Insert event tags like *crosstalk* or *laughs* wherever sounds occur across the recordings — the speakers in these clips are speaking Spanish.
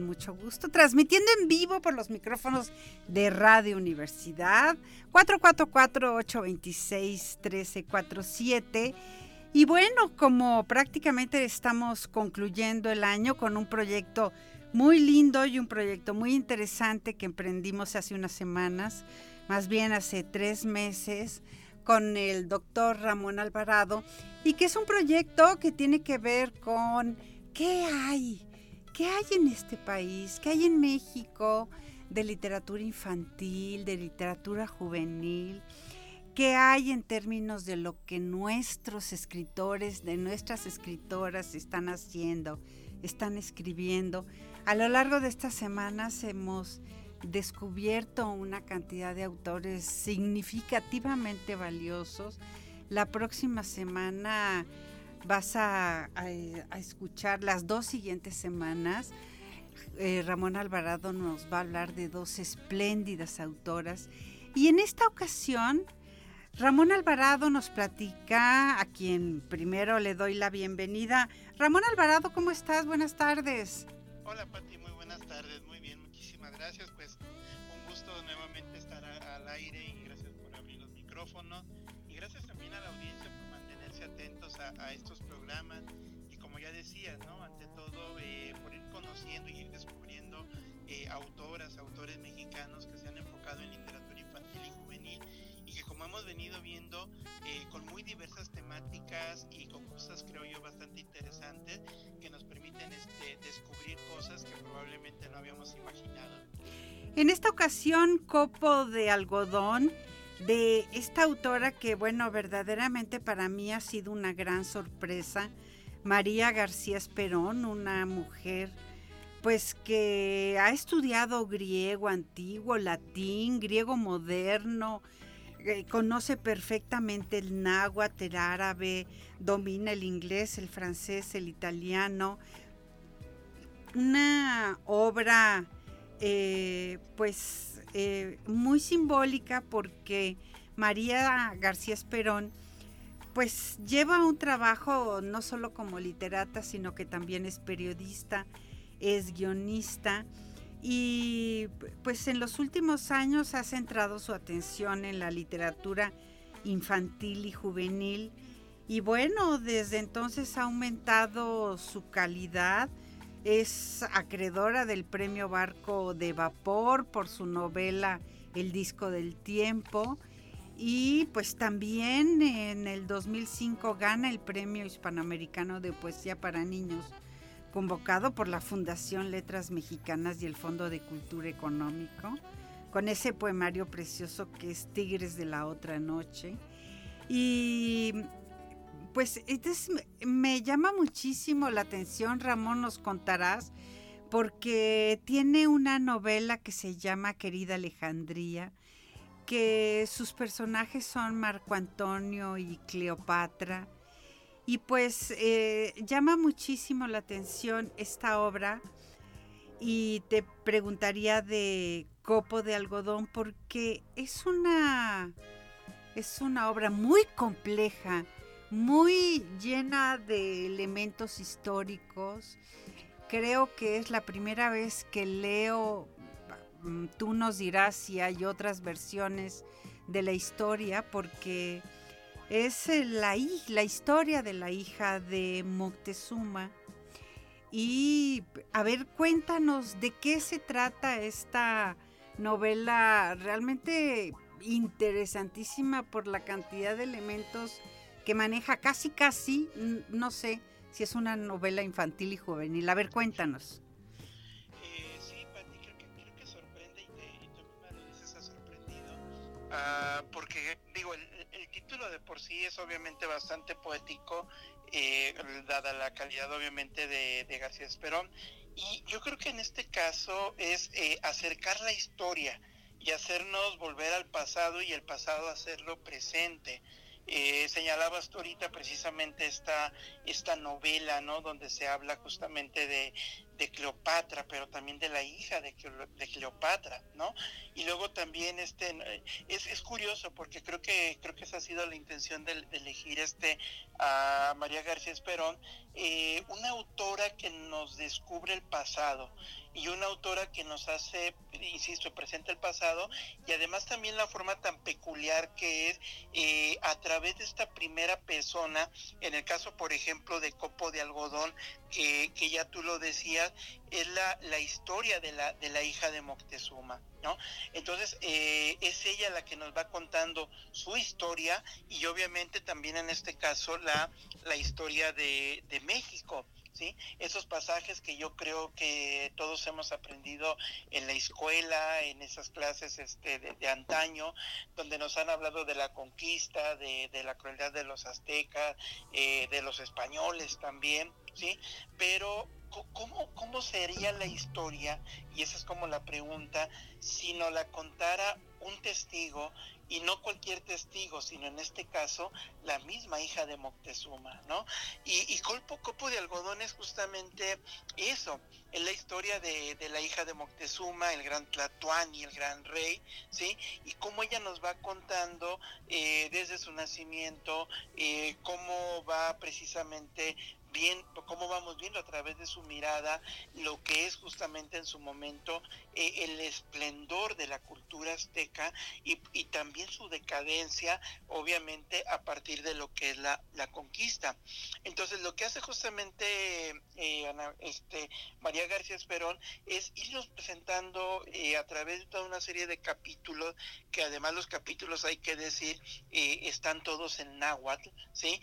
Mucho gusto, transmitiendo en vivo por los micrófonos de Radio Universidad 444-826-1347. Y bueno, como prácticamente estamos concluyendo el año con un proyecto muy lindo y un proyecto muy interesante que emprendimos hace unas semanas, más bien hace tres meses, con el doctor Ramón Alvarado, y que es un proyecto que tiene que ver con qué hay, qué hay en este país, qué hay en México de literatura infantil, de literatura juvenil, qué hay en términos de lo que nuestros escritores, de nuestras escritoras están haciendo, están escribiendo. A lo largo de estas semanas hemos descubierto una cantidad de autores significativamente valiosos. La próxima semana vas a, escuchar las dos siguientes semanas. eh, Ramón Alvarado nos va a hablar de dos espléndidas autoras. Y en esta ocasión, Ramón Alvarado nos platica, a quien primero le doy la bienvenida. Ramón Alvarado, ¿cómo estás? Buenas tardes. Hola Pati, muy buenas tardes, muy bien, muchísimas gracias. Pues un gusto nuevamente estar al aire y gracias por abrir los micrófonos a, a estos programas y como ya decías, ¿no? Ante todo eh, por ir conociendo y ir descubriendo eh, autoras, autores mexicanos que se han enfocado en literatura infantil y juvenil y que como hemos venido viendo eh, con muy diversas temáticas y con cosas creo yo bastante interesantes que nos permiten este, descubrir cosas que probablemente no habíamos imaginado. En esta ocasión, Copo de Algodón, de esta autora que, bueno, verdaderamente para mí ha sido una gran sorpresa, María García Esperón, una mujer pues que ha estudiado griego antiguo, latín, griego moderno, eh, conoce perfectamente el náhuatl, el árabe, domina el inglés, el francés, el italiano. Una obra eh, pues eh, muy simbólica porque María García Esperón pues lleva un trabajo no solo como literata, sino que también es periodista, es guionista y pues en los últimos años ha centrado su atención en la literatura infantil y juvenil y bueno, desde entonces ha aumentado su calidad, es acreedora del premio Barco de Vapor por su novela El disco del tiempo. Y pues también en el 2005 gana el premio hispanoamericano de poesía para niños convocado por la Fundación Letras Mexicanas y el Fondo de Cultura Económico con ese poemario precioso que es Tigres de la otra noche. Y pues me- me llama muchísimo la atención, Ramón, nos contarás, porque tiene una novela que se llama Querida Alejandría, que sus personajes son Marco Antonio y Cleopatra, y pues eh, llama muchísimo la atención esta obra, y te preguntaría de Copo de Algodón, porque es una, es una obra muy compleja, muy llena de elementos históricos. Creo que es la primera vez que leo, mm, tú nos dirás si hay otras versiones de la historia, porque es eh, la, la historia de la hija de Moctezuma. Y a ver, cuéntanos de qué se trata esta novela realmente interesantísima por la cantidad de elementos que maneja casi casi, n- no sé si es una novela infantil y juvenil. A ver, cuéntanos. Porque digo, el, título de por sí es obviamente bastante poético, eh, dada la calidad obviamente de, García Esperón, y yo creo que en este caso es eh, acercar la historia y hacernos volver al pasado y el pasado hacerlo presente. Eh, señalabas tú ahorita precisamente esta, esta novela, ¿no? Donde se habla justamente de, Cleopatra, pero también de la hija de, Cleopatra, ¿no? Y luego también este es, es, curioso porque creo que creo que esa ha sido la intención de, elegir este a María García Esperón, eh, una autora que nos descubre el pasado y una autora que nos hace, insisto, presenta el pasado y además también la forma tan peculiar que es eh, a través de esta primera persona, en el caso, por ejemplo, de Copo de Algodón, que, que ya tú lo decías, es la, la historia de la, de la hija de Moctezuma, ¿no? Entonces, eh, es ella la que nos va contando su historia y obviamente también en este caso la, la historia de, de México. Esos pasajes que yo creo que todos hemos aprendido en la escuela, en esas clases este, de, antaño, donde nos han hablado de la conquista, de, de la crueldad de los aztecas, eh, de los españoles también, ¿sí? Pero ¿cómo, ¿cómo sería la historia? Y esa es como la pregunta, si nos la contara un testigo y no cualquier testigo, sino en este caso la misma hija de Moctezuma, ¿no? Y, y Colpo Copo de Algodón es justamente eso, es la historia de, la hija de Moctezuma, el gran Tlatuani, el gran rey, ¿sí? Y cómo ella nos va contando eh, desde su nacimiento, eh, cómo va precisamente bien, cómo vamos viendo a través de su mirada lo que es justamente en su momento eh, el esplendor de la cultura azteca y, y, también su decadencia, obviamente a partir de lo que es la, la conquista. Entonces, lo que hace justamente eh, este, María García Esperón es irnos presentando eh, a través de toda una serie de capítulos, que además los capítulos hay que decir, están todos en náhuatl, ¿sí?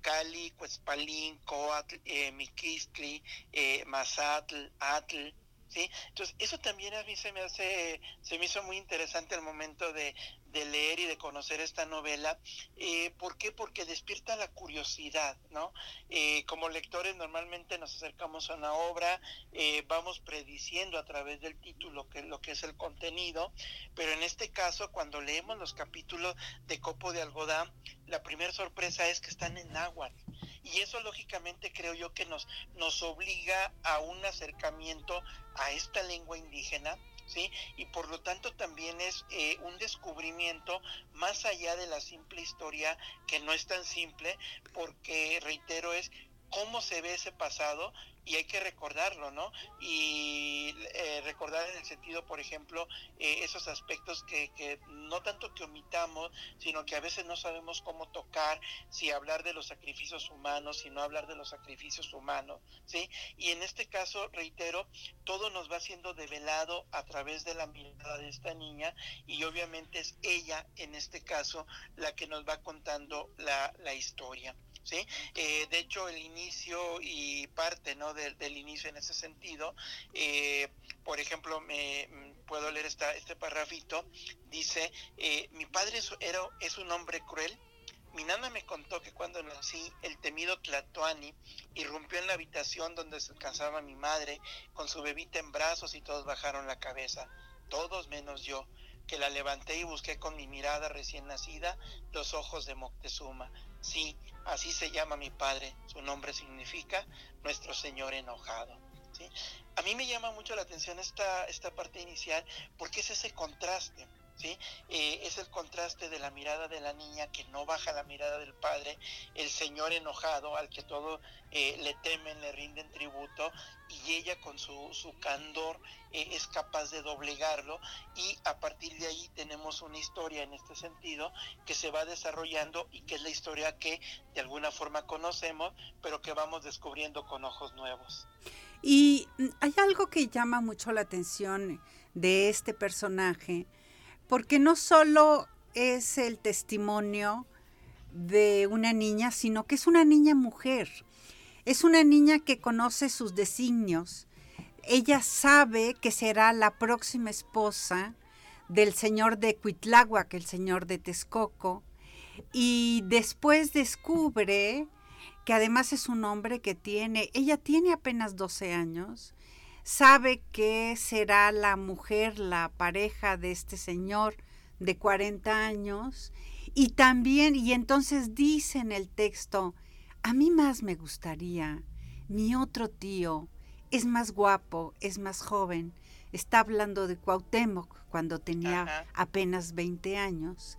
Cali, Cuespalín, Coatl, eh, Miquistli, eh, Mazatl, Atl, ¿sí? Entonces, eso también a mí se me hace, se me hizo muy interesante al momento de, leer y de conocer esta novela. Eh, ¿Por qué? Porque despierta la curiosidad, ¿no? Eh, como lectores normalmente nos acercamos a una obra, vamos prediciendo a través del título que, lo que es el contenido, pero en este caso, cuando leemos los capítulos de Copo de Algodán, la primera sorpresa es que están en náhuatl y eso lógicamente creo yo que nos, nos obliga a un acercamiento a esta lengua indígena, ¿sí? Y por lo tanto también es eh, un descubrimiento más allá de la simple historia, que no es tan simple, porque reitero, es cómo se ve ese pasado y hay que recordarlo, ¿no? Y eh, recordar en el sentido, por ejemplo, eh, esos aspectos que, que, no tanto que omitamos, sino que a veces no sabemos cómo tocar, si hablar de los sacrificios humanos, si no hablar de los sacrificios humanos, ¿sí? Y en este caso, reitero, todo nos va siendo develado a través de la mirada de esta niña y obviamente es ella, en este caso, la que nos va contando la, la historia. ¿Sí? Eh, de hecho, el inicio y parte ¿no? del, inicio en ese sentido, eh, por ejemplo, me mm, puedo leer esta, este parrafito, dice, eh, mi padre era, es un hombre cruel, mi nana me contó que cuando nací, el temido Tlatoani irrumpió en la habitación donde se descansaba mi madre, con su bebita en brazos y todos bajaron la cabeza, todos menos yo, que la levanté y busqué con mi mirada recién nacida los ojos de Moctezuma. Sí, así se llama mi padre, su nombre significa nuestro Señor enojado. ¿sí? A mí me llama mucho la atención esta, esta parte inicial porque es ese contraste. ¿Sí? Eh, es el contraste de la mirada de la niña que no baja la mirada del padre, el señor enojado al que todo eh, le temen, le rinden tributo y ella con su, su candor eh, es capaz de doblegarlo y a partir de ahí tenemos una historia en este sentido que se va desarrollando y que es la historia que de alguna forma conocemos pero que vamos descubriendo con ojos nuevos. Y hay algo que llama mucho la atención de este personaje, porque no solo es el testimonio de una niña, sino que es una niña mujer. Es una niña que conoce sus designios. Ella sabe que será la próxima esposa del señor de Cuitláhuac, el señor de Texcoco, y después descubre que además es un hombre que tiene, ella tiene apenas 12 años, sabe que será la mujer, la pareja de este señor de 40 años, y también, y entonces dice en el texto, a mí más me gustaría, mi otro tío. Es más guapo, es más joven, está hablando de Cuauhtémoc cuando tenía apenas 20 años,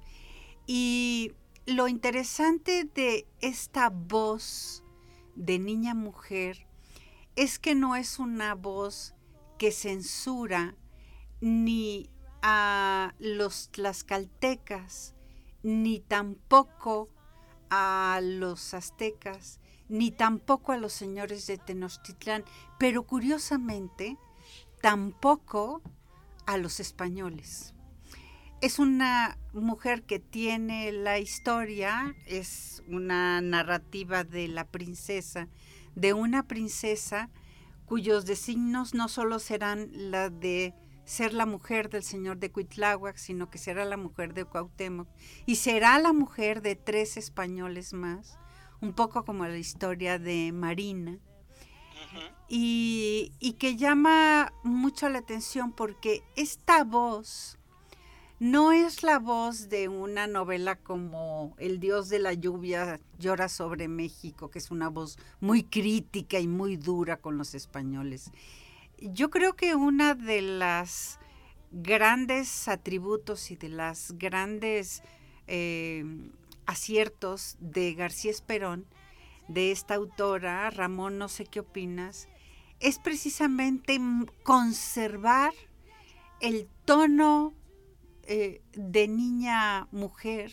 y lo interesante de esta voz de niña mujer es que no es una voz que censura ni a los tlaxcaltecas, ni tampoco a los aztecas, ni tampoco a los señores de Tenochtitlán, pero curiosamente tampoco a los españoles. Es una mujer que tiene la historia, es una narrativa de la princesa, de una princesa cuyos designios no solo serán la de ser la mujer del señor de Cuitláhuac, sino que será la mujer de Cuauhtémoc y será la mujer de tres españoles más, un poco como la historia de Marina, y, y que llama mucho la atención porque esta voz no es la voz de una novela como El Dios de la lluvia llora sobre México, que es una voz muy crítica y muy dura con los españoles. Yo creo que una de las grandes atributos y de las grandes eh, aciertos de García Esperón, de esta autora, Ramón, no sé qué opinas, es precisamente conservar el tono eh, de niña mujer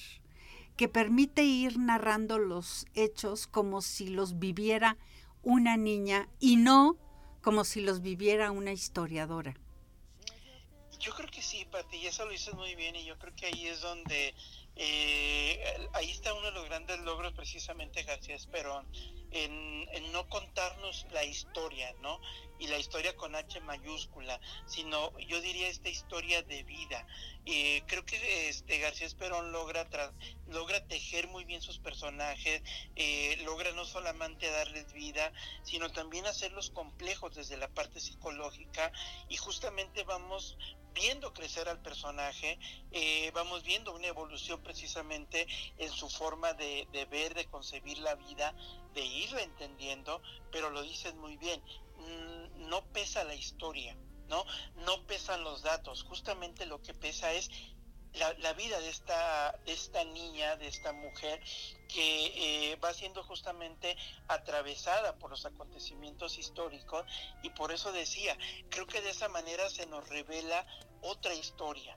que permite ir narrando los hechos como si los viviera una niña y no como si los viviera una historiadora. Yo creo que sí, Pati, y eso lo dices muy bien y yo creo que ahí es donde eh, ahí está uno de los grandes logros precisamente García Esperón, en, no contarnos la historia, ¿no? Y la historia con H mayúscula, sino yo diría esta historia de vida. Eh, creo que este García Esperón logra, logra tejer muy bien sus personajes, eh, logra no solamente darles vida, sino también hacerlos complejos desde la parte psicológica y justamente vamos viendo crecer al personaje, eh, vamos viendo una evolución precisamente en su forma de, ver, de concebir la vida, de irla entendiendo, pero lo dices muy bien, historia, ¿no? No pesan los datos, justamente lo que pesa es la, vida de esta, de esta niña, de esta mujer, que eh, va siendo justamente atravesada por los acontecimientos históricos y por eso decía, creo que de esa manera se nos revela otra historia,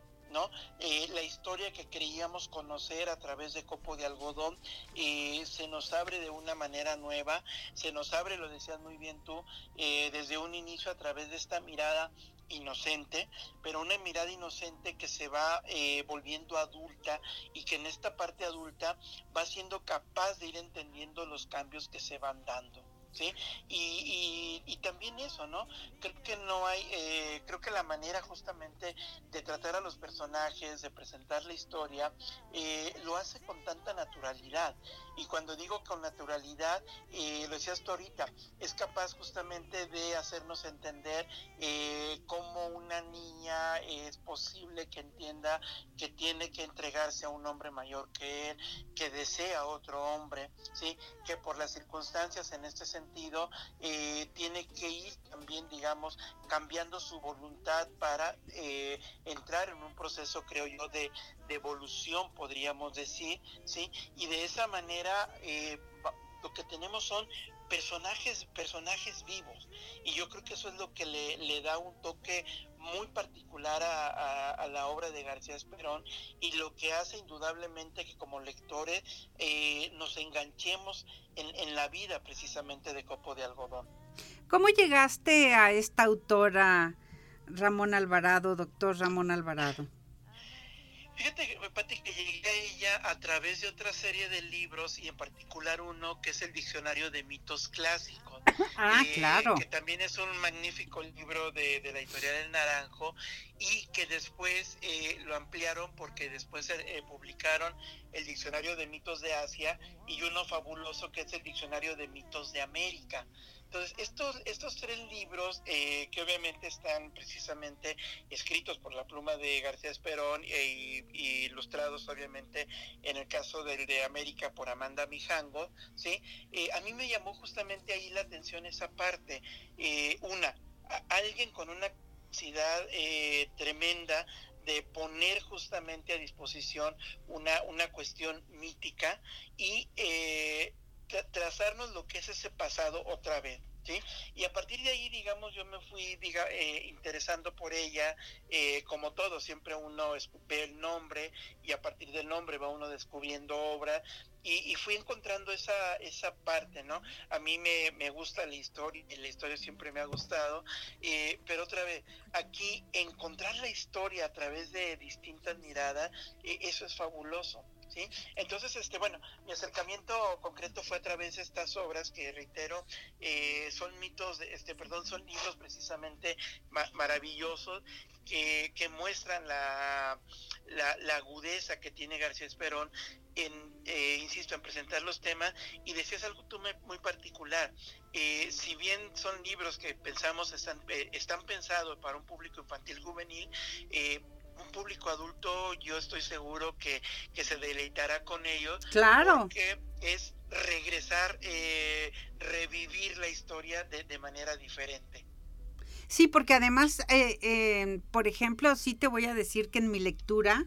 Eh, la historia que creíamos conocer a través de Copo de Algodón eh, se nos abre de una manera nueva, se nos abre, lo decías muy bien tú, desde un inicio a través de esta mirada inocente, pero una mirada inocente que se va eh, volviendo adulta y que en esta parte adulta va siendo capaz de ir entendiendo los cambios que se van dando. ¿Sí? Y, y, también eso, ¿no? Creo que no hay, eh, creo que la manera justamente de tratar a los personajes, de presentar la historia, eh, lo hace con tanta naturalidad. Y cuando digo con naturalidad, eh, lo decías tú ahorita, es capaz justamente de hacernos entender eh, cómo una niña es posible que entienda que tiene que entregarse a un hombre mayor que él, que desea otro hombre, ¿sí? que por las circunstancias en este sentido eh, tiene que ir también, digamos, cambiando su voluntad para eh, entrar en un proceso, creo yo, de, de evolución, podríamos decir, ¿sí? Y de esa manera eh, lo que tenemos son personajes, personajes vivos. Y yo creo que eso es lo que le, da un toque muy particular a, la obra de García Esperón y lo que hace indudablemente que como lectores eh, nos enganchemos en, en la vida precisamente de Copo de Algodón. ¿Cómo llegaste a esta autora Ramón Alvarado, doctor Ramón Alvarado? Fíjate, Pati, que llegué ella a través de otra serie de libros y en particular uno que es el Diccionario de Mitos Clásicos. *laughs* Ah, eh, claro. Que también es un magnífico libro de, la editorial El Naranjo y que después eh, lo ampliaron porque después eh, publicaron el Diccionario de Mitos de Asia y uno fabuloso que es el Diccionario de Mitos de América. Entonces, estos, estos tres libros, eh, que obviamente están precisamente escritos por la pluma de García Esperón e, y ilustrados, obviamente, en el caso del de América por Amanda Mijango, ¿sí? Eh, a mí me llamó justamente ahí la atención esa parte. Eh, una, alguien con una capacidad tremenda de poner justamente a disposición una, una cuestión mítica y trazarnos lo que es ese pasado otra vez. ¿Sí? Y a partir de ahí, digamos, yo me fui diga, eh, interesando por ella, eh, como todo, siempre uno ve el nombre y a partir del nombre va uno descubriendo obra y, fui encontrando esa, esa parte, ¿no? A mí me, me gusta la historia y la historia siempre me ha gustado, eh, pero otra vez, aquí encontrar la historia a través de distintas miradas, eso es fabuloso. ¿Sí? Entonces, este, bueno, mi acercamiento concreto fue a través de estas obras que, reitero, eh, son mitos, este, perdón, son libros precisamente maravillosos que, que muestran la, la, agudeza que tiene García Esperón en, eh, insisto, en presentar los temas y decías algo tú muy particular. Eh, si bien son libros que pensamos están, están pensados para un público infantil juvenil, eh, un público adulto yo estoy seguro que, se deleitará con ellos. Claro. Porque es regresar, eh, revivir la historia de, manera diferente. Sí, porque además, eh, por ejemplo, sí te voy a decir que en mi lectura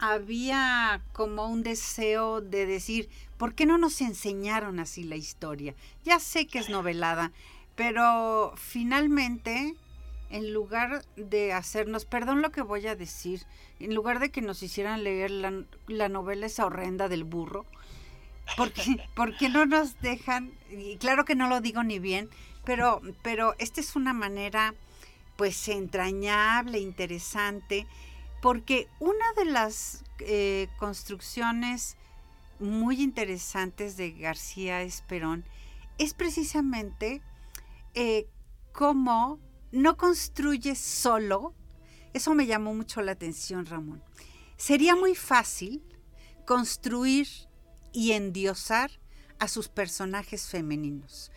había como un deseo de decir, ¿por qué no nos enseñaron así la historia? Ya sé que es novelada, pero finalmente en lugar de hacernos, perdón lo que voy a decir, en lugar de que nos hicieran leer la, novela esa horrenda del burro, porque, *laughs* porque no nos dejan, y claro que no lo digo ni bien, pero, pero esta es una manera pues entrañable, interesante, porque una de las eh, construcciones muy interesantes de García Esperón es precisamente eh, cómo no construye solo. Eso me llamó mucho la atención, Ramón. Sería muy fácil construir y endiosar a sus personajes femeninos.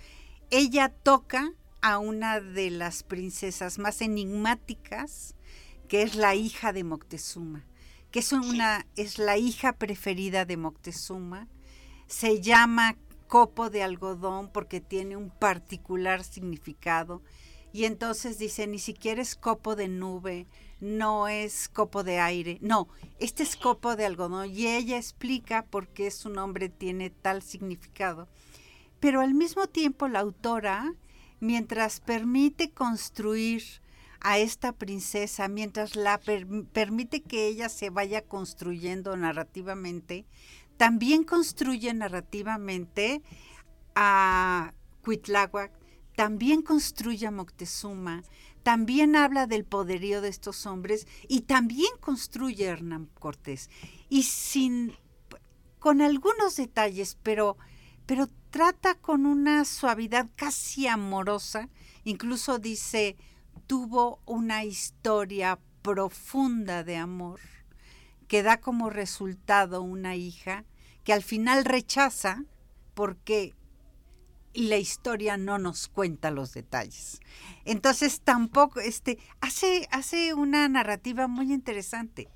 Ella toca a una de las princesas más enigmáticas, que es la hija de Moctezuma, que es, una, es la hija preferida de Moctezuma. Se llama copo de algodón porque tiene un particular significado y entonces dice, ni siquiera es copo de nube, no es copo de aire, no, este es copo de algodón. Y ella explica por qué su nombre tiene tal significado. Pero al mismo tiempo la autora, mientras permite construir a esta princesa, mientras la permite que ella se vaya construyendo narrativamente, también construye narrativamente a Cuitláhuac, también construye a Moctezuma, también habla del poderío de estos hombres y también construye a Hernán Cortés. Y sin, con algunos detalles, pero, pero trata con una suavidad casi amorosa, incluso dice, tuvo una historia profunda de amor que da como resultado una hija que al final rechaza porque y la historia no nos cuenta los detalles. Entonces tampoco, este, hace, hace una narrativa muy interesante.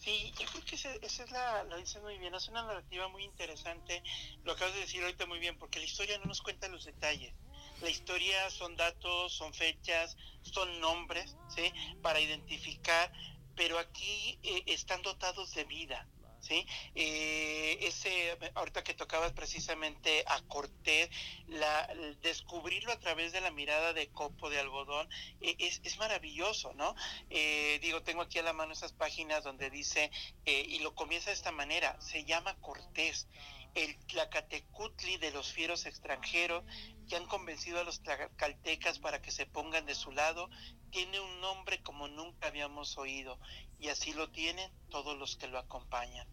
Sí, yo creo que esa, es la, lo dice muy bien, es una narrativa muy interesante, lo acabas de decir ahorita muy bien, porque la historia no nos cuenta los detalles. La historia son datos, son fechas, son nombres, ¿sí? Para identificar, pero aquí eh, están dotados de vida. ¿Sí? Eh, ese, ahorita que tocabas precisamente a Cortés, la, descubrirlo a través de la mirada de copo de algodón eh, es, es, maravilloso, ¿no? Eh, digo, tengo aquí a la mano esas páginas donde dice, y lo comienza de esta manera, se llama Cortés el Tlacatecutli de los fieros extranjeros que han convencido a los tlacaltecas para que se pongan de su lado, tiene un nombre como nunca habíamos oído, y así lo tienen todos los que lo acompañan.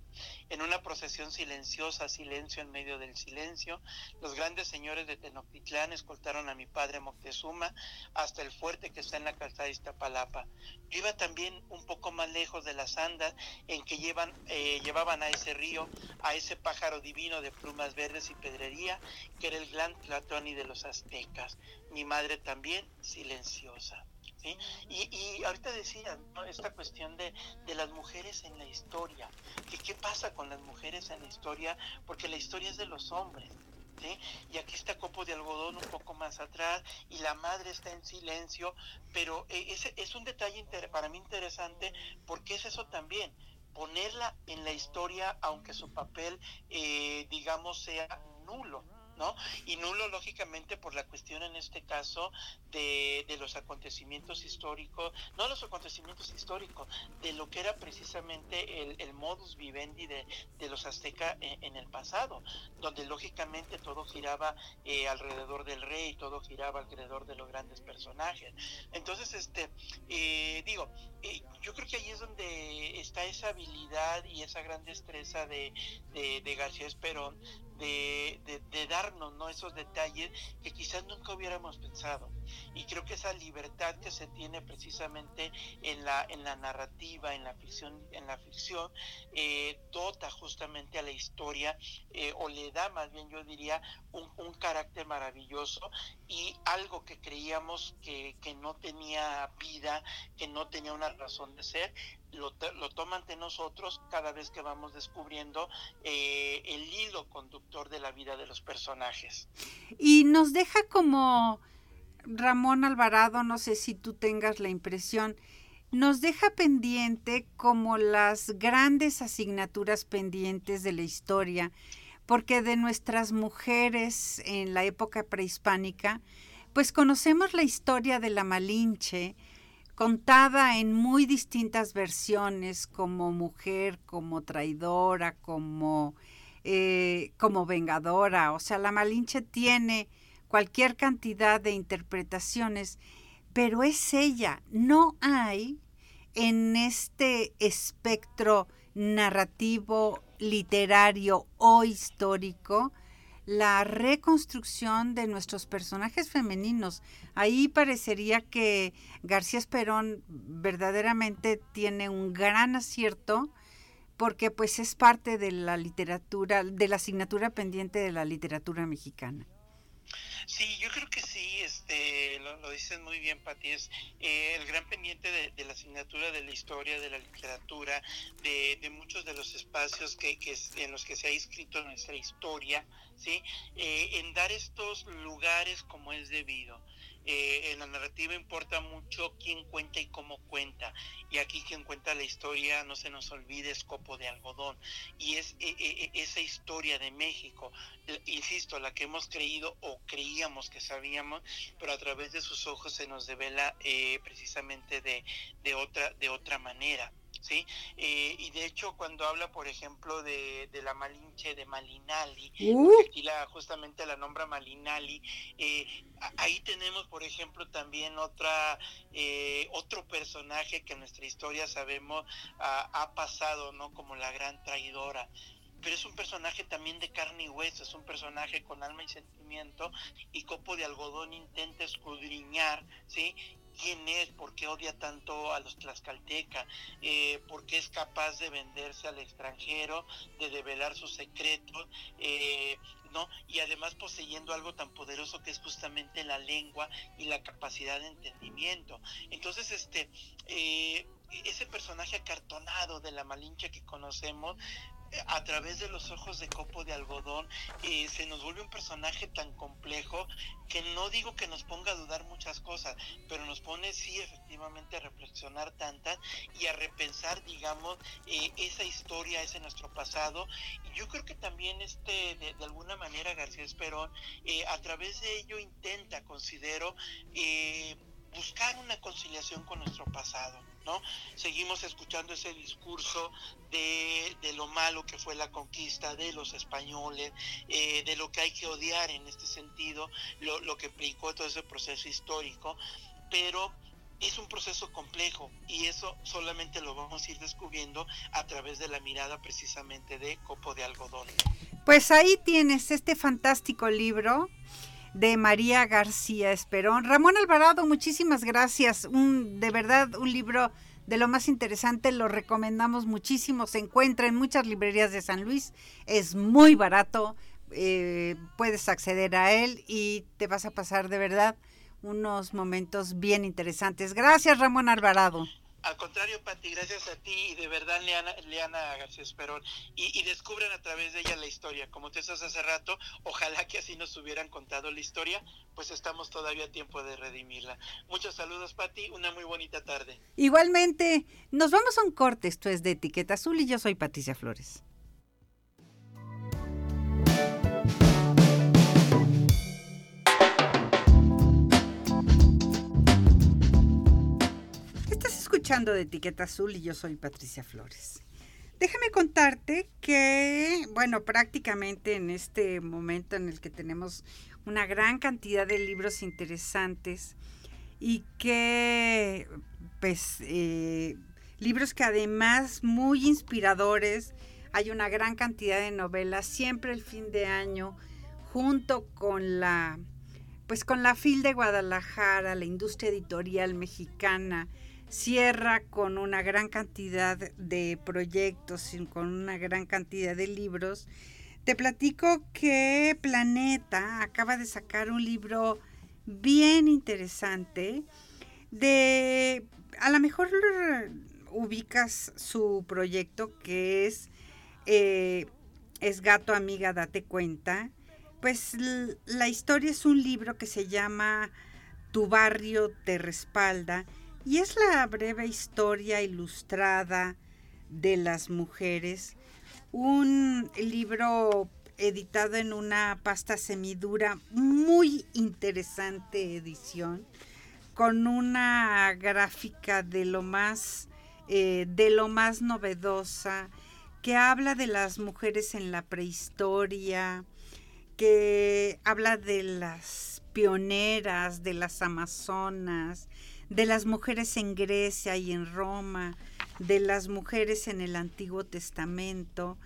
En una procesión silenciosa, silencio en medio del silencio, los grandes señores de Tenochtitlán escoltaron a mi padre Moctezuma hasta el fuerte que está en la calzada de Iztapalapa. Yo iba también un poco más lejos de las andas en que llevan, eh, llevaban a ese río, a ese pájaro divino de plumas verdes y pedrería, que era el gran Tlatoni de los aztecas. Mi madre también silenciosa. Y, ahorita decía esta cuestión de, las mujeres en la historia, que qué pasa con las mujeres en la historia, porque la historia es de los hombres. Y aquí está Copo de Algodón un poco más atrás y la madre está en silencio, pero eh, ese es un detalle para mí interesante porque es eso también, ponerla en la historia aunque su papel, eh, digamos, sea nulo. ¿No? Y nulo, lógicamente, por la cuestión en este caso de, los acontecimientos históricos, no los acontecimientos históricos, de lo que era precisamente el, modus vivendi de, los aztecas en, el pasado, donde lógicamente todo giraba eh, alrededor del rey, todo giraba alrededor de los grandes personajes. Entonces, este, eh, digo, eh, yo creo que ahí es donde está esa habilidad y esa gran destreza de, de García Esperón de, de, darnos ¿no? esos detalles que quizás nunca hubiéramos pensado. Y creo que esa libertad que se tiene precisamente en la, en la narrativa, en la ficción, en la ficción eh, dota justamente a la historia eh, o le da más bien yo diría un, un, carácter maravilloso y algo que creíamos que, que no tenía vida, que no tenía una razón de ser, lo, lo toma ante nosotros cada vez que vamos descubriendo eh, el hilo conductor de la vida de los personajes. Y nos deja como Ramón Alvarado, no sé si tú tengas la impresión, nos deja pendiente como las grandes asignaturas pendientes de la historia, porque de nuestras mujeres en la época prehispánica, pues conocemos la historia de la Malinche, contada en muy distintas versiones, como mujer, como traidora, como, eh, como vengadora. O sea, la Malinche tiene cualquier cantidad de interpretaciones, pero es ella. No hay en este espectro narrativo, literario o histórico la reconstrucción de nuestros personajes femeninos. Ahí parecería que García Esperón verdaderamente tiene un gran acierto porque pues es parte de la literatura, de la asignatura pendiente de la literatura mexicana. Sí, yo creo que sí, este, lo, dices muy bien, Pati, es eh, el gran pendiente de, la asignatura de la historia, de la literatura, de, muchos de los espacios que, en los que se ha inscrito nuestra historia, ¿sí? Eh, en dar estos lugares como es debido. Eh, en la narrativa importa mucho quién cuenta y cómo cuenta. Y aquí quien cuenta la historia, no se nos olvide, es Copo de Algodón. Y es eh, esa historia de México, insisto, la que hemos creído o creíamos que sabíamos, pero a través de sus ojos se nos devela precisamente de, de, otra, de otra manera. ¿Sí? Eh, y de hecho cuando habla, por ejemplo, de, la Malinche de Malinali, uh. aquí la, justamente la nombra Malinali, eh, ahí tenemos, por ejemplo, también otra, eh, otro personaje que en nuestra historia sabemos ha, ha pasado, ¿no? Como la gran traidora pero es un personaje también de carne y hueso, es un personaje con alma y sentimiento, y Copo de Algodón intenta escudriñar, ¿sí? Quién es, por qué odia tanto a los tlaxcaltecas, eh, por qué es capaz de venderse al extranjero, de develar sus secretos, eh, ¿no? Y además poseyendo algo tan poderoso que es justamente la lengua y la capacidad de entendimiento. Entonces, este, eh, ese personaje acartonado de la Malinche que conocemos, a través de los ojos de copo de algodón, eh, se nos vuelve un personaje tan complejo que no digo que nos ponga a dudar muchas cosas, pero nos pone sí efectivamente a reflexionar tantas y a repensar, digamos, eh, esa historia, ese nuestro pasado. Y yo creo que también este, de, alguna manera García Esperón, eh, a través de ello intenta, considero, buscar una conciliación con nuestro pasado Seguimos escuchando ese discurso de, lo malo que fue la conquista de los españoles, eh, de lo que hay que odiar en este sentido, lo, lo que implicó todo ese proceso histórico, pero es un proceso complejo y eso solamente lo vamos a ir descubriendo a través de la mirada precisamente de Copo de Algodón. Pues ahí tienes este fantástico libro de María García Esperón. Ramón Alvarado, muchísimas gracias. Un, de verdad, un libro de lo más interesante, lo recomendamos muchísimo. Se encuentra en muchas librerías de San Luis, es muy barato, eh, puedes acceder a él y te vas a pasar de verdad unos momentos bien interesantes. Gracias, Ramón Alvarado. Al contrario, Pati, gracias a ti y de verdad, Leana, Leana García Esperón. Y, y, descubren a través de ella la historia. Como te estás hace rato, ojalá que así nos hubieran contado la historia, pues estamos todavía a tiempo de redimirla. Muchos saludos, Pati, una muy bonita tarde. Igualmente, nos vamos a un corte. Esto es de Etiqueta Azul y yo soy Patricia Flores. Escuchando de Etiqueta Azul y yo soy Patricia Flores. Déjame contarte que, bueno, prácticamente en este momento en el que tenemos una gran cantidad de libros interesantes y que, pues, eh, libros que además muy inspiradores, hay una gran cantidad de novelas, siempre el fin de año, junto con la, pues con la FIL de Guadalajara, la industria editorial mexicana, cierra con una gran cantidad de proyectos, con una gran cantidad de libros. Te platico que Planeta acaba de sacar un libro bien interesante de, a lo mejor ubicas su proyecto que es, eh, es Gato Amiga, date cuenta. Pues la historia es un libro que se llama Tu barrio te respalda y es la breve historia ilustrada de las mujeres, un libro editado en una pasta semidura, muy interesante edición, con una gráfica de lo más, eh, de lo más novedosa, que habla de las mujeres en la prehistoria, que habla de las pioneras, de las amazonas, de las mujeres en Grecia y en Roma, de las mujeres en el Antiguo Testamento.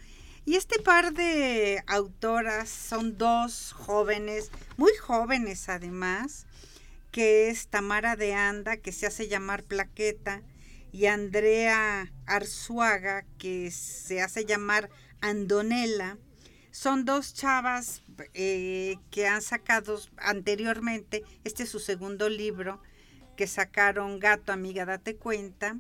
Y este par de autoras son dos jóvenes, muy jóvenes además, que es Tamara de Anda, que se hace llamar Plaqueta, y Andrea Arzuaga, que se hace llamar Andonela. Son dos chavas eh, que han sacado anteriormente, este es su segundo libro, que sacaron Gato Amiga Date Cuenta.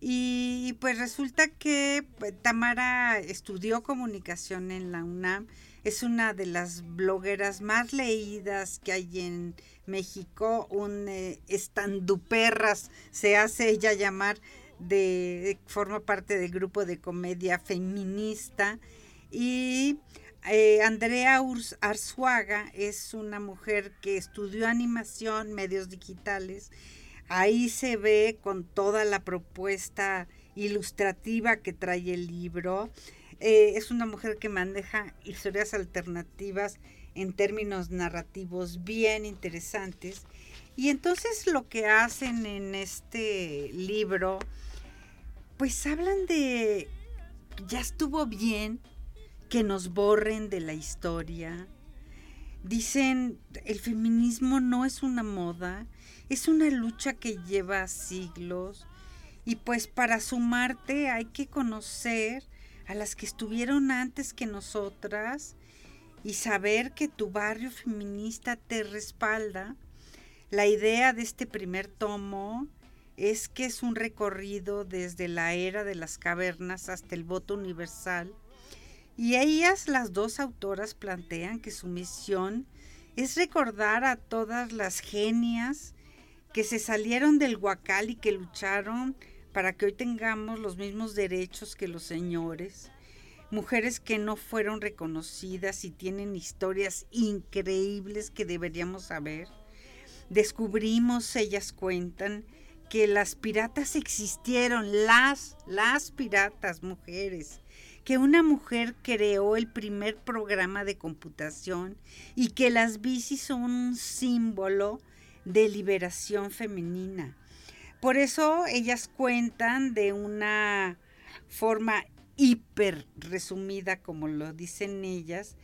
Y pues resulta que pues, Tamara estudió comunicación en la UNAM, es una de las blogueras más leídas que hay en México, un eh, estanduperras se hace ella llamar, de, forma parte del grupo de comedia feminista. Y eh, Andrea Arzuaga es una mujer que estudió animación, medios digitales. Ahí se ve con toda la propuesta ilustrativa que trae el libro. Eh, es una mujer que maneja historias alternativas en términos narrativos bien interesantes. Y entonces lo que hacen en este libro, pues hablan de, ya estuvo bien que nos borren de la historia. Dicen, el feminismo no es una moda, es una lucha que lleva siglos y pues para sumarte hay que conocer a las que estuvieron antes que nosotras y saber que tu barrio feminista te respalda. La idea de este primer tomo es que es un recorrido desde la era de las cavernas hasta el voto universal y ellas, las dos autoras, plantean que su misión es recordar a todas las genias que se salieron del huacal y que lucharon para que hoy tengamos los mismos derechos que los señores, mujeres que no fueron reconocidas y tienen historias increíbles que deberíamos saber. Descubrimos, ellas cuentan, que las piratas existieron, las, las piratas mujeres, que una mujer creó el primer programa de computación y que las bicis son un símbolo de liberación femenina. Por eso ellas cuentan de una forma hiper resumida, como lo dicen ellas,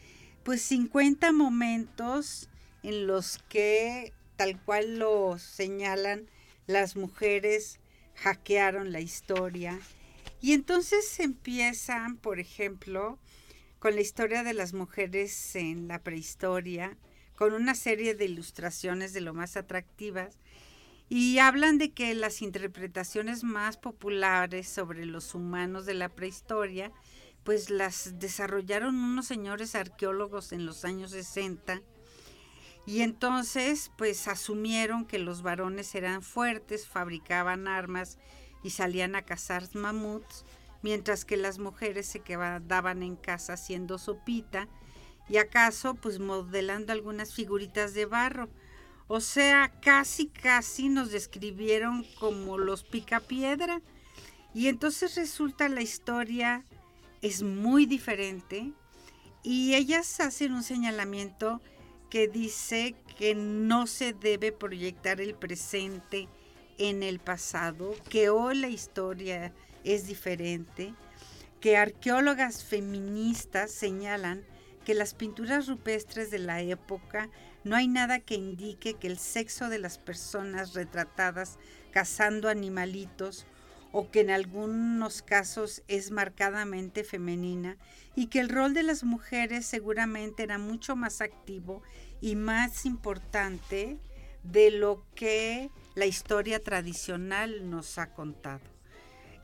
pues 50 momentos en los que, tal cual lo señalan, las mujeres hackearon la historia. Y entonces empiezan, por ejemplo, con la historia de las mujeres en la prehistoria, con una serie de ilustraciones de lo más atractivas, y hablan de que las interpretaciones más populares sobre los humanos de la prehistoria, pues las desarrollaron unos señores arqueólogos en los años 60 y entonces pues asumieron que los varones eran fuertes, fabricaban armas y salían a cazar mamuts, mientras que las mujeres se quedaban en casa haciendo sopita y acaso pues modelando algunas figuritas de barro o sea, casi, casi nos describieron como los picapiedra. Y entonces resulta la historia es muy diferente. Y ellas hacen un señalamiento que dice que no se debe proyectar el presente en el pasado, que hoy la historia es diferente, que arqueólogas feministas señalan que las pinturas rupestres de la época no hay nada que indique que el sexo de las personas retratadas cazando animalitos o que en algunos casos es marcadamente femenina y que el rol de las mujeres seguramente era mucho más activo y más importante de lo que la historia tradicional nos ha contado.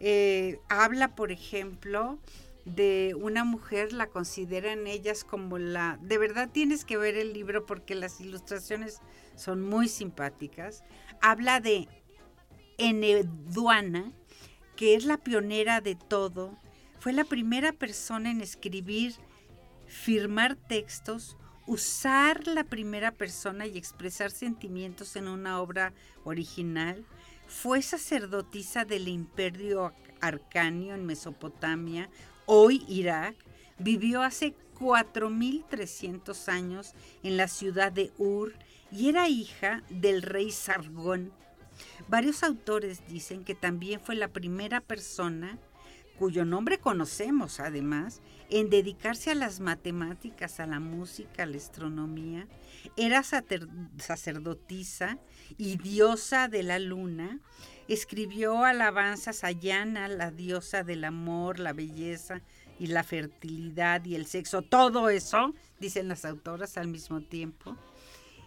Eh, habla, por ejemplo, de una mujer, la consideran ellas como la... De verdad tienes que ver el libro porque las ilustraciones son muy simpáticas. Habla de Eneduana, que es la pionera de todo. Fue la primera persona en escribir, firmar textos, usar la primera persona y expresar sentimientos en una obra original. Fue sacerdotisa del imperio arcanio en Mesopotamia, hoy Irak, vivió hace 4.300 años en la ciudad de Ur y era hija del rey Sargón. Varios autores dicen que también fue la primera persona, cuyo nombre conocemos además, en dedicarse a las matemáticas, a la música, a la astronomía. Era sacerdotisa y diosa de la luna Escribió alabanzas a Yana, la diosa del amor, la belleza y la fertilidad y el sexo. Todo eso, dicen las autoras al mismo tiempo.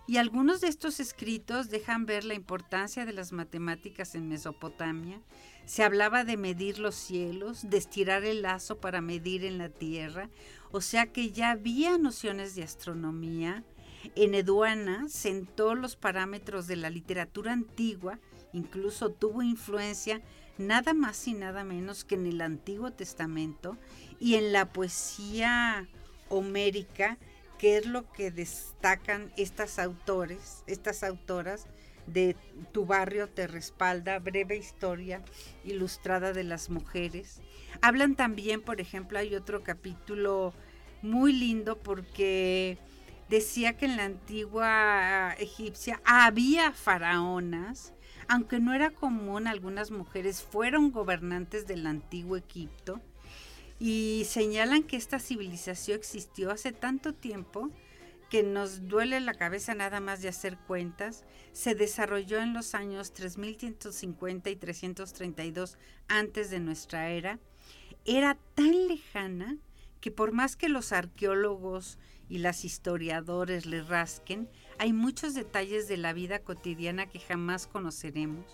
Y algunos de estos escritos dejan ver la importancia de las matemáticas en Mesopotamia. Se hablaba de medir los cielos, de estirar el lazo para medir en la tierra, o sea que ya había nociones de astronomía. En Eduana sentó los parámetros de la literatura antigua incluso tuvo influencia nada más y nada menos que en el Antiguo Testamento y en la poesía homérica, que es lo que destacan estas autores, estas autoras de Tu barrio te respalda, breve historia ilustrada de las mujeres. Hablan también, por ejemplo, hay otro capítulo muy lindo porque decía que en la antigua egipcia había faraonas aunque no era común, algunas mujeres fueron gobernantes del antiguo Egipto y señalan que esta civilización existió hace tanto tiempo que nos duele la cabeza nada más de hacer cuentas, se desarrolló en los años 3150 y 332 antes de nuestra era, era tan lejana que por más que los arqueólogos y las historiadores le rasquen, hay muchos detalles de la vida cotidiana que jamás conoceremos.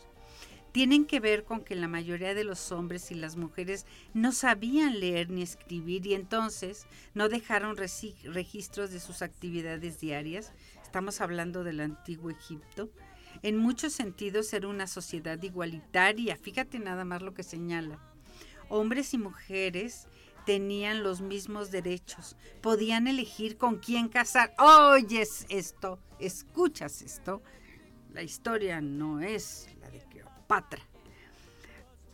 Tienen que ver con que la mayoría de los hombres y las mujeres no sabían leer ni escribir y entonces no dejaron registros de sus actividades diarias. Estamos hablando del antiguo Egipto. En muchos sentidos era una sociedad igualitaria. Fíjate nada más lo que señala. Hombres y mujeres tenían los mismos derechos, podían elegir con quién casar. Oyes esto, escuchas esto. La historia no es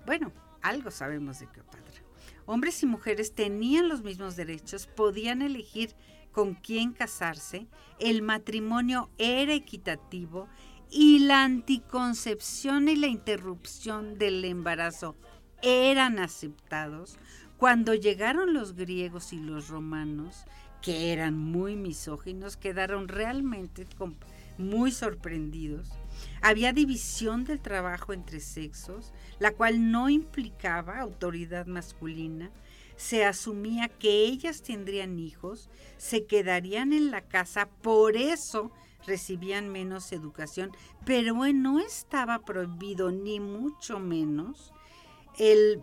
Bueno, algo sabemos de Cleopatra. Hombres y mujeres tenían los mismos derechos, podían elegir con quién casarse, el matrimonio era equitativo y la anticoncepción y la interrupción del embarazo eran aceptados. Cuando llegaron los griegos y los romanos, que eran muy misóginos, quedaron realmente muy sorprendidos. Había división del trabajo entre sexos, la cual no implicaba autoridad masculina. Se asumía que ellas tendrían hijos, se quedarían en la casa, por eso recibían menos educación, pero no estaba prohibido ni mucho menos el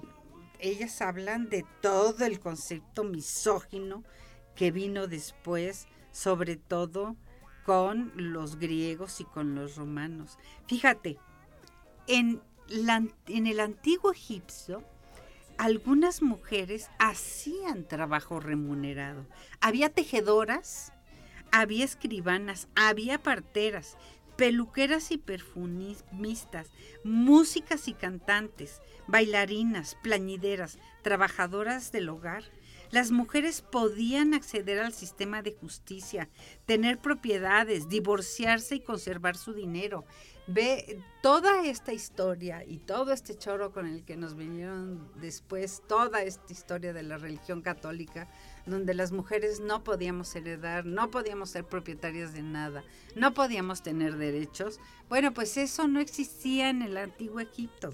ellas hablan de todo el concepto misógino que vino después, sobre todo con los griegos y con los romanos. Fíjate, en, el antiguo egipcio, algunas mujeres hacían trabajo remunerado. Había tejedoras, había escribanas, había parteras, peluqueras y perfumistas, músicas y cantantes, bailarinas, plañideras, trabajadoras del hogar, las mujeres podían acceder al sistema de justicia, tener propiedades, divorciarse y conservar su dinero. Ve toda esta historia y todo este choro con el que nos vinieron después, toda esta historia de la religión católica, donde las mujeres no podíamos heredar, no podíamos ser propietarias de nada, no podíamos tener derechos. Bueno, pues eso no existía en el antiguo Egipto.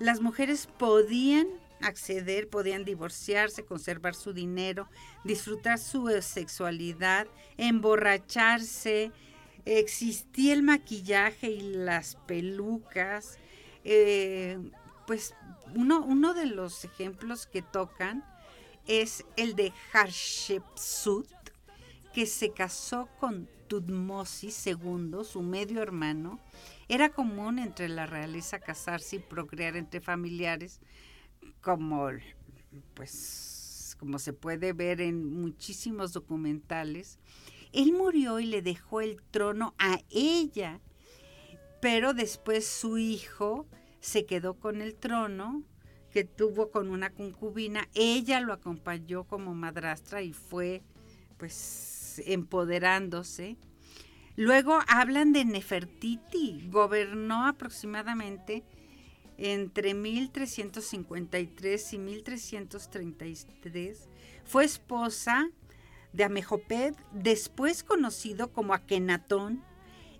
Las mujeres podían acceder, podían divorciarse, conservar su dinero, disfrutar su sexualidad, emborracharse, existía el maquillaje y las pelucas. Eh, pues uno, uno de los ejemplos que tocan es el de Hatshepsut, que se casó con Tutmosis II, su medio hermano. Era común entre la realeza casarse y procrear entre familiares, como pues como se puede ver en muchísimos documentales, él murió y le dejó el trono a ella, pero después su hijo se quedó con el trono que tuvo con una concubina, ella lo acompañó como madrastra y fue pues empoderándose. Luego hablan de Nefertiti, gobernó aproximadamente entre 1353 y 1333. Fue esposa de Amejoped, después conocido como Akenatón.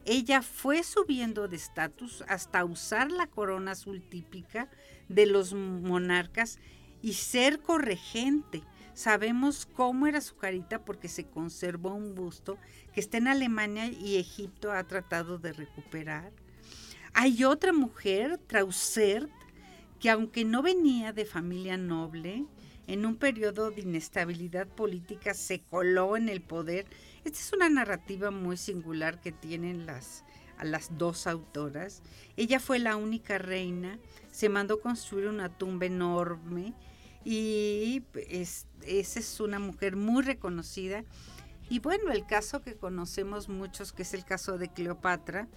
Ella fue subiendo de estatus hasta usar la corona azul típica de los monarcas y ser corregente. Sabemos cómo era su carita porque se conservó un busto que está en Alemania y Egipto ha tratado de recuperar. Hay otra mujer, Trausert, que aunque no venía de familia noble, en un periodo de inestabilidad política se coló en el poder. Esta es una narrativa muy singular que tienen las, a las dos autoras. Ella fue la única reina, se mandó construir una tumba enorme y esa es una mujer muy reconocida. Y bueno, el caso que conocemos muchos, que es el caso de Cleopatra,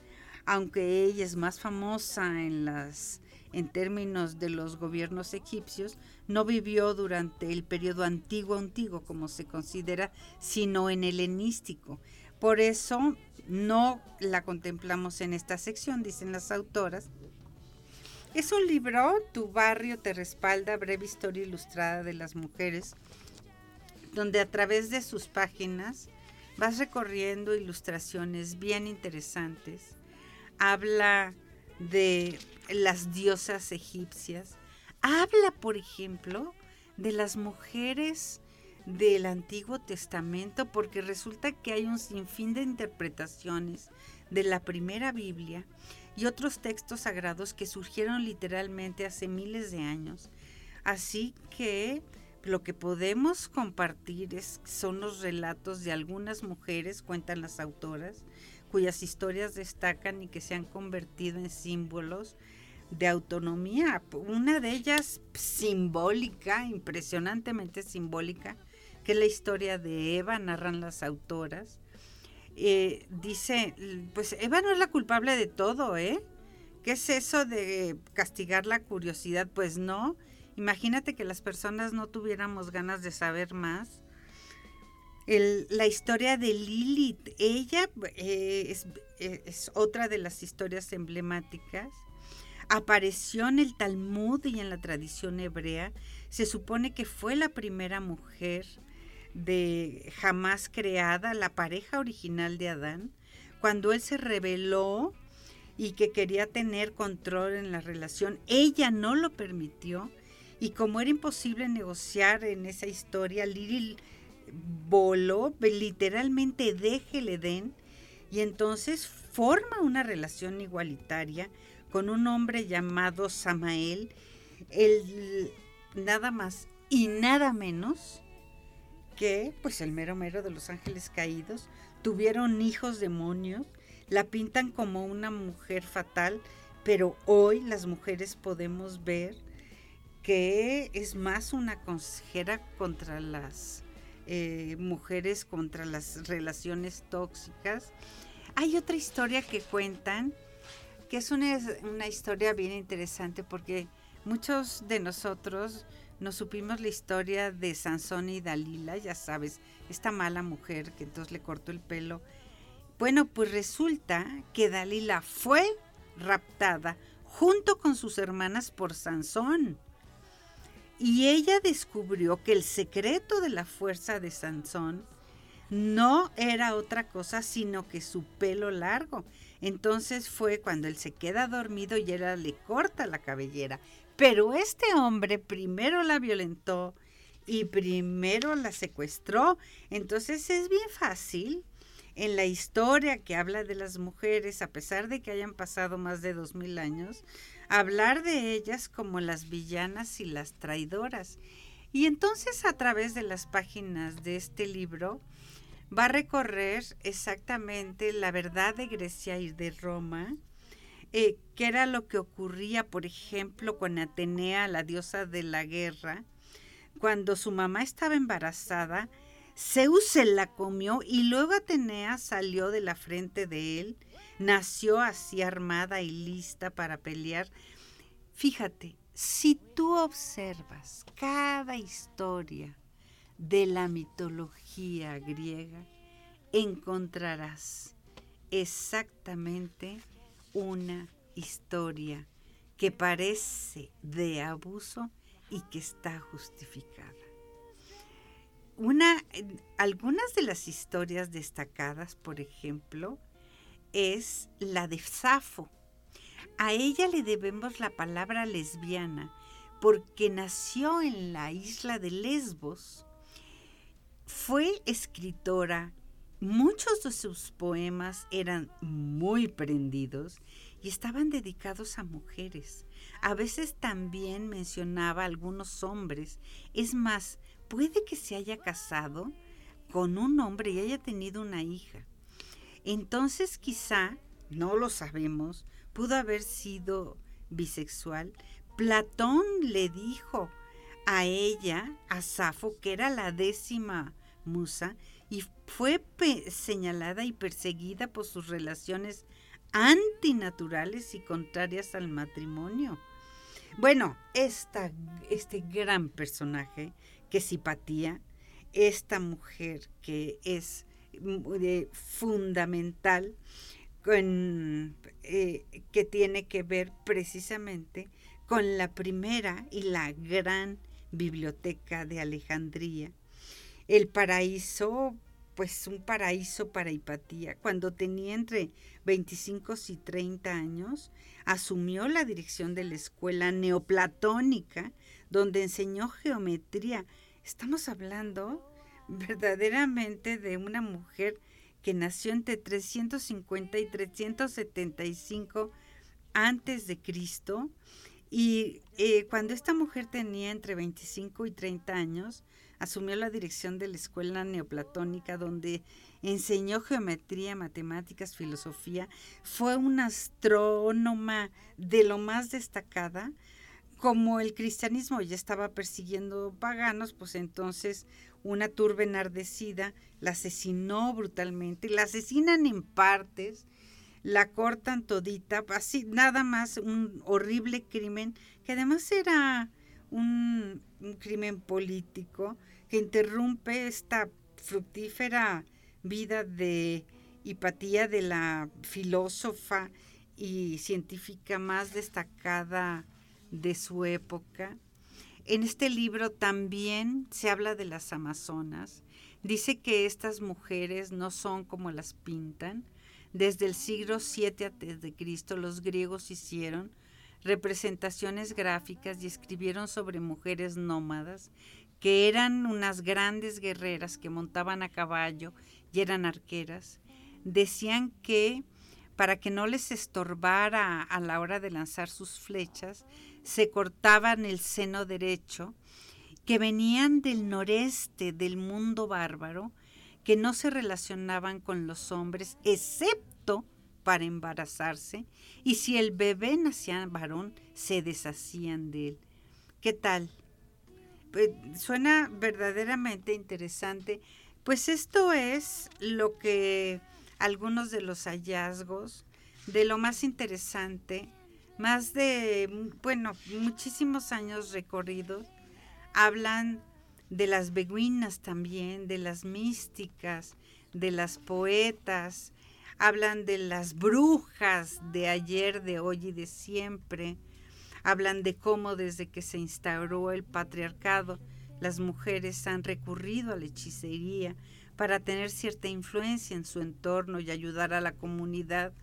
aunque ella es más famosa en las en términos de los gobiernos egipcios, no vivió durante el periodo antiguo antiguo como se considera, sino en el helenístico. Por eso no la contemplamos en esta sección, dicen las autoras. Es un libro, Tu barrio te respalda, breve historia ilustrada de las mujeres, donde a través de sus páginas vas recorriendo ilustraciones bien interesantes habla de las diosas egipcias, habla, por ejemplo, de las mujeres del Antiguo Testamento, porque resulta que hay un sinfín de interpretaciones de la primera Biblia y otros textos sagrados que surgieron literalmente hace miles de años. Así que lo que podemos compartir es, son los relatos de algunas mujeres, cuentan las autoras, cuyas historias destacan y que se han convertido en símbolos de autonomía. Una de ellas simbólica, impresionantemente simbólica, que es la historia de Eva, narran las autoras. Eh, dice, pues Eva no es la culpable de todo, ¿eh? ¿qué es eso de castigar la curiosidad? Pues no. Imagínate que las personas no tuviéramos ganas de saber más. La historia de Lilith, ella eh, es, eh, es otra de las historias emblemáticas. Apareció en el Talmud y en la tradición hebrea. Se supone que fue la primera mujer de jamás creada, la pareja original de Adán, cuando él se reveló y que quería tener control en la relación, ella no lo permitió y como era imposible negociar en esa historia, Lili voló literalmente deje el Edén y entonces forma una relación igualitaria con un hombre llamado Samael, el nada más y nada menos que pues el mero mero de los ángeles caídos. Tuvieron hijos demonios, la pintan como una mujer fatal, pero hoy las mujeres podemos ver que es más una consejera contra las eh, mujeres, contra las relaciones tóxicas. Hay otra historia que cuentan, que es una, una historia bien interesante porque muchos de nosotros nos supimos la historia de Sansón y Dalila, ya sabes, esta mala mujer que entonces le cortó el pelo. Bueno, pues resulta que Dalila fue raptada junto con sus hermanas por Sansón. Y ella descubrió que el secreto de la fuerza de Sansón no era otra cosa sino que su pelo largo. Entonces fue cuando él se queda dormido y ella le corta la cabellera. Pero este hombre primero la violentó y primero la secuestró. Entonces es bien fácil en la historia que habla de las mujeres, a pesar de que hayan pasado más de dos mil años, hablar de ellas como las villanas y las traidoras. Y entonces a través de las páginas de este libro va a recorrer exactamente la verdad de Grecia y de Roma, eh, qué era lo que ocurría, por ejemplo, con Atenea, la diosa de la guerra, cuando su mamá estaba embarazada, Zeus se la comió y luego Atenea salió de la frente de él, nació así armada y lista para pelear. Fíjate, si tú observas cada historia de la mitología griega, encontrarás exactamente una historia que parece de abuso y que está justificada. Una, algunas de las historias destacadas, por ejemplo, es la de Safo. A ella le debemos la palabra lesbiana porque nació en la isla de Lesbos. Fue escritora, Muchos de sus poemas eran muy prendidos y estaban dedicados a mujeres. A veces también mencionaba a algunos hombres. Es más, puede que se haya casado con un hombre y haya tenido una hija. Entonces quizá, no lo sabemos, pudo haber sido bisexual. Platón le dijo a ella, a Safo, que era la décima musa, y fue señalada y perseguida por sus relaciones antinaturales y contrarias al matrimonio. Bueno, este gran personaje que simpatía, esta mujer que es fundamental, eh, que tiene que ver precisamente con la primera y la gran biblioteca de Alejandría, el paraíso, pues un paraíso para Hipatía. Cuando tenía entre 25 y 30 años, asumió la dirección de la escuela neoplatónica, donde enseñó geometría. Estamos hablando verdaderamente de una mujer que nació entre 350 y 375 antes de Cristo. Y eh, cuando esta mujer tenía entre 25 y 30 años, asumió la dirección de la escuela neoplatónica donde enseñó geometría, matemáticas, filosofía. Fue una astrónoma de lo más destacada. Como el cristianismo ya estaba persiguiendo paganos, pues entonces una turba enardecida la asesinó brutalmente, la asesinan en partes, la cortan todita, así nada más un horrible crimen, que además era un, un crimen político que interrumpe esta fructífera vida de Hipatía, de la filósofa y científica más destacada de su época. En este libro también se habla de las amazonas. Dice que estas mujeres no son como las pintan. Desde el siglo VII a.C. los griegos hicieron representaciones gráficas y escribieron sobre mujeres nómadas que eran unas grandes guerreras que montaban a caballo y eran arqueras. Decían que para que no les estorbara a la hora de lanzar sus flechas, se cortaban el seno derecho, que venían del noreste del mundo bárbaro, que no se relacionaban con los hombres, excepto para embarazarse, y si el bebé nacía varón, se deshacían de él. ¿Qué tal? Pues, suena verdaderamente interesante. Pues esto es lo que algunos de los hallazgos de lo más interesante, más de, bueno, muchísimos años recorridos, hablan de las beguinas también, de las místicas, de las poetas, hablan de las brujas de ayer, de hoy y de siempre, Hablan de cómo desde que se instauró el patriarcado, las mujeres han recurrido a la hechicería para tener cierta influencia en su entorno y ayudar a la comunidad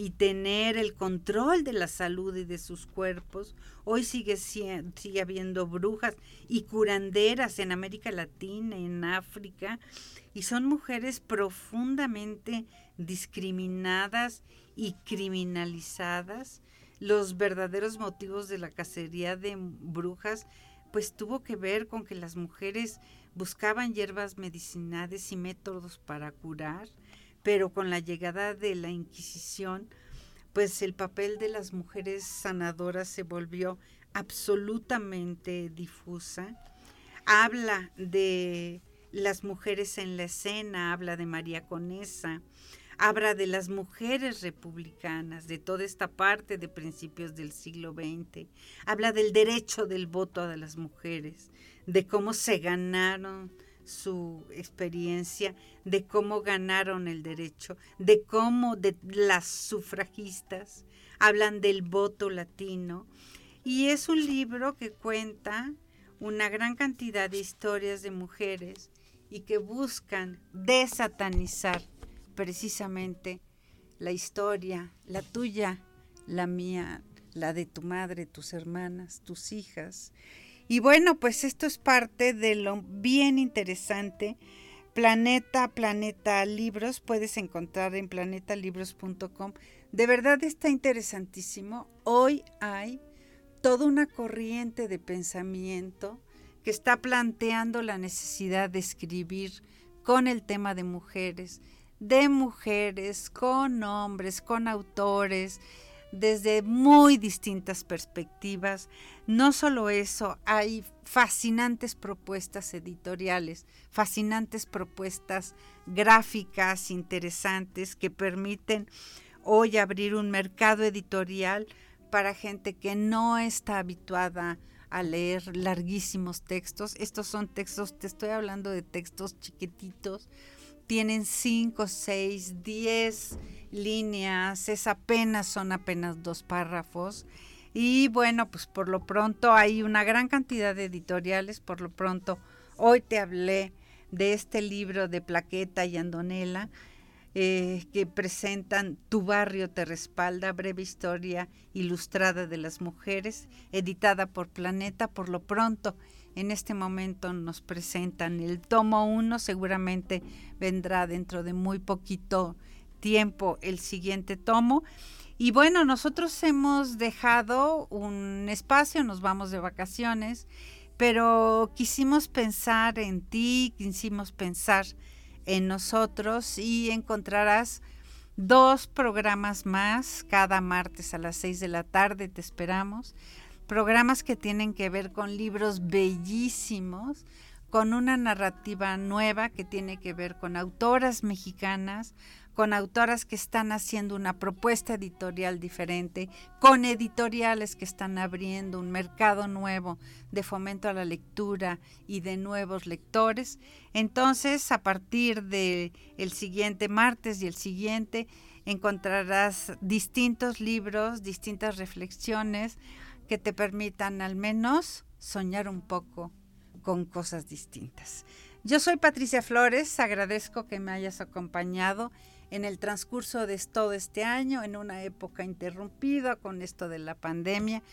y tener el control de la salud y de sus cuerpos. Hoy sigue, sigue habiendo brujas y curanderas en América Latina, en África, y son mujeres profundamente discriminadas y criminalizadas los verdaderos motivos de la cacería de brujas, pues tuvo que ver con que las mujeres buscaban hierbas medicinales y métodos para curar, pero con la llegada de la Inquisición, pues el papel de las mujeres sanadoras se volvió absolutamente difusa. Habla de las mujeres en la escena, habla de María Conesa, habla de las mujeres republicanas, de toda esta parte de principios del siglo XX, habla del derecho del voto de las mujeres, de cómo se ganaron su experiencia, de cómo ganaron el derecho, de cómo de las sufragistas hablan del voto latino. Y es un libro que cuenta una gran cantidad de historias de mujeres y que buscan desatanizar precisamente la historia, la tuya, la mía, la de tu madre, tus hermanas, tus hijas. Y bueno, pues esto es parte de lo bien interesante. Planeta, Planeta Libros, puedes encontrar en planetalibros.com. De verdad está interesantísimo. Hoy hay toda una corriente de pensamiento que está planteando la necesidad de escribir con el tema de mujeres, de mujeres, con hombres, con autores, desde muy distintas perspectivas. No solo eso, hay fascinantes propuestas editoriales, fascinantes propuestas gráficas interesantes que permiten hoy abrir un mercado editorial para gente que no está habituada a leer larguísimos textos. Estos son textos, te estoy hablando de textos chiquititos, tienen 5, 6, 10 líneas, es apenas, son apenas dos párrafos. Y bueno, pues por lo pronto hay una gran cantidad de editoriales, por lo pronto hoy te hablé de este libro de Plaqueta y Andonela, eh, que presentan Tu barrio te respalda, breve historia ilustrada de las mujeres, editada por Planeta, por lo pronto en este momento nos presentan el tomo 1, seguramente vendrá dentro de muy poquito tiempo el siguiente tomo. Y bueno, nosotros hemos dejado un espacio, nos vamos de vacaciones, pero quisimos pensar en ti, quisimos pensar en nosotros y encontrarás dos programas más cada martes a las seis de la tarde, te esperamos programas que tienen que ver con libros bellísimos, con una narrativa nueva que tiene que ver con autoras mexicanas, con autoras que están haciendo una propuesta editorial diferente, con editoriales que están abriendo un mercado nuevo de fomento a la lectura y de nuevos lectores. Entonces, a partir del el siguiente martes y el siguiente, encontrarás distintos libros, distintas reflexiones que te permitan al menos soñar un poco con cosas distintas. Yo soy Patricia Flores, agradezco que me hayas acompañado en el transcurso de todo este año, en una época interrumpida con esto de la pandemia.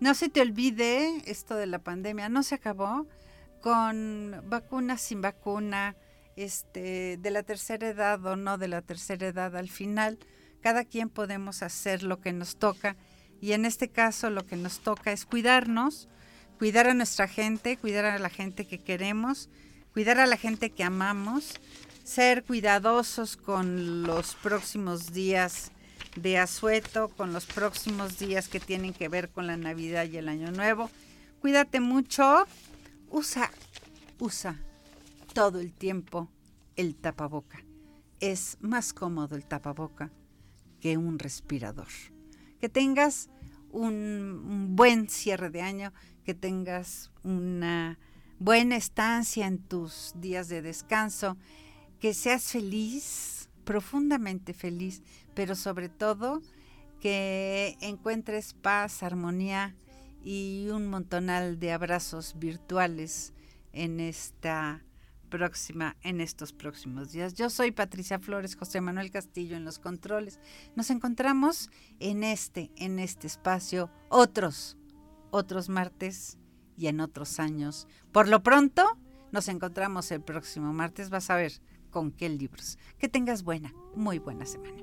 No se te olvide, esto de la pandemia no se acabó con vacuna, sin vacuna, este, de la tercera edad o no de la tercera edad. Al final, cada quien podemos hacer lo que nos toca y en este caso lo que nos toca es cuidarnos, cuidar a nuestra gente, cuidar a la gente que queremos, cuidar a la gente que amamos ser cuidadosos con los próximos días de asueto, con los próximos días que tienen que ver con la Navidad y el Año Nuevo. Cuídate mucho. Usa, usa todo el tiempo el tapaboca. Es más cómodo el tapaboca que un respirador. Que tengas un, buen cierre de año, que tengas una buena estancia en tus días de descanso que seas feliz, profundamente feliz, pero sobre todo que encuentres paz, armonía y un montonal de abrazos virtuales en esta próxima en estos próximos días. Yo soy Patricia Flores, José Manuel Castillo en los controles. Nos encontramos en este en este espacio otros otros martes y en otros años. Por lo pronto nos encontramos el próximo martes, vas a ver con qué libros. Que tengas buena, muy buena semana.